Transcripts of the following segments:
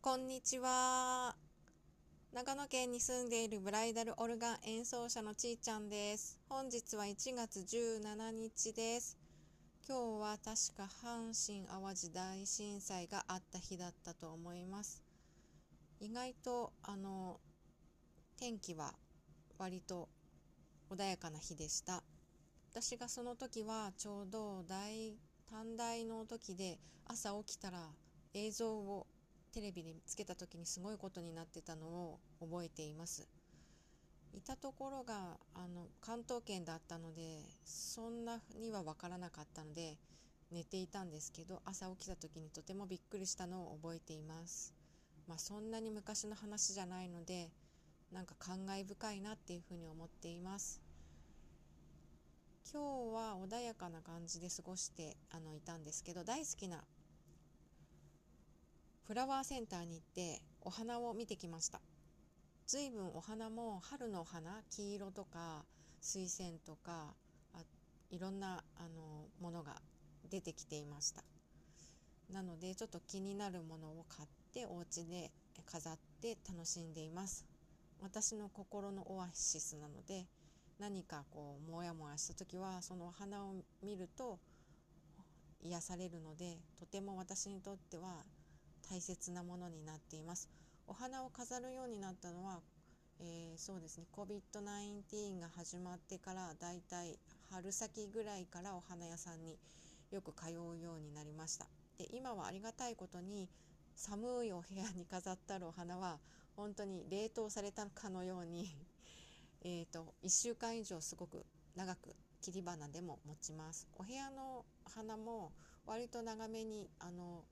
こんにちは。長野県に住んでいるブライダルオルガン演奏者のちーちゃんです。本日は1月17日です。今日は確か阪神・淡路大震災があった日だったと思います。意外とあの天気は割と穏やかな日でした。私がその時はちょうど大短大の時で朝起きたら映像をテレビでつけた時にすごいことになってたのを覚えています。いたところがあの関東圏だったのでそんなには分からなかったので寝ていたんですけど朝起きた時にとてもびっくりしたのを覚えています。まあそんなに昔の話じゃないのでなんか感慨深いなっていうふうに思っています。今日は穏やかな感じで過ごしてあのいたんですけど大好きなフラワーセンターに行ってお花を見てきました。随分お花も春の花黄色とか水仙とかあいろんなあのものが出てきていました。なのでちょっと気になるものを買ってお家で飾って楽しんでいます。私の心のオアシスなので何かこうモヤモヤした時はそのお花を見ると癒されるのでとても私にとっては大切なものになっています。お花を飾るようになったのは、えー、そうですね。COVID-19 が始まってからだいたい春先ぐらいからお花屋さんによく通うようになりました。で今はありがたいことに寒いお部屋に飾ってあるお花は本当に冷凍されたかのように えと、1週間以上すごく長く切り花でも持ちます。お部屋の花も割と長めにあの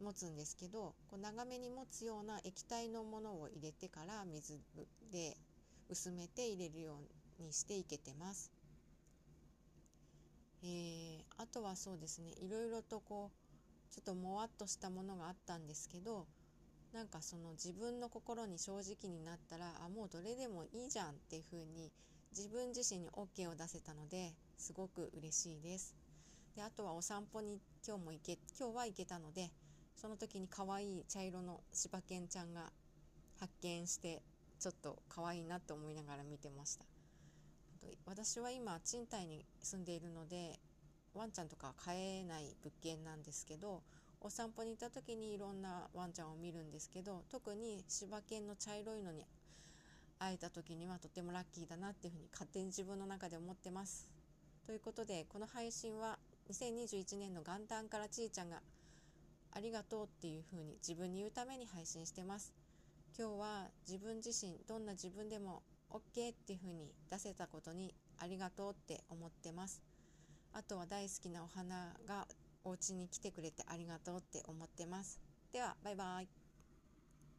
持つんですけどこう長めに持つような液体のものを入れてから水で薄めて入れるようにしていけてます。えー、あとはそうですねいろいろとこうちょっともわっとしたものがあったんですけどなんかその自分の心に正直になったらあもうどれでもいいじゃんっていう風に自分自身に OK を出せたのですごく嬉しいですであとはお散歩に今日も行け今日は行けたのでその時に可愛い茶色の柴犬ちゃんが発見してちょっと可愛いなって思いながら見てました私は今賃貸に住んでいるのでワンちゃんとか飼えない物件なんですけどお散歩に行った時にいろんなワンちゃんを見るんですけど特に柴犬の茶色いのに会えた時にはとてもラッキーだなっていうふうに勝手に自分の中で思ってます。ということでこの配信は2021年の元旦からちーちゃんがりがとうっていうふうに自分に言うために配信してます。今日は自分自身どんな自分でも OK っていうふうに出せたことにありがとうって思ってます。あとは大好きなお花がお家に来てくれてありがとうって思ってます。では、バイバイ。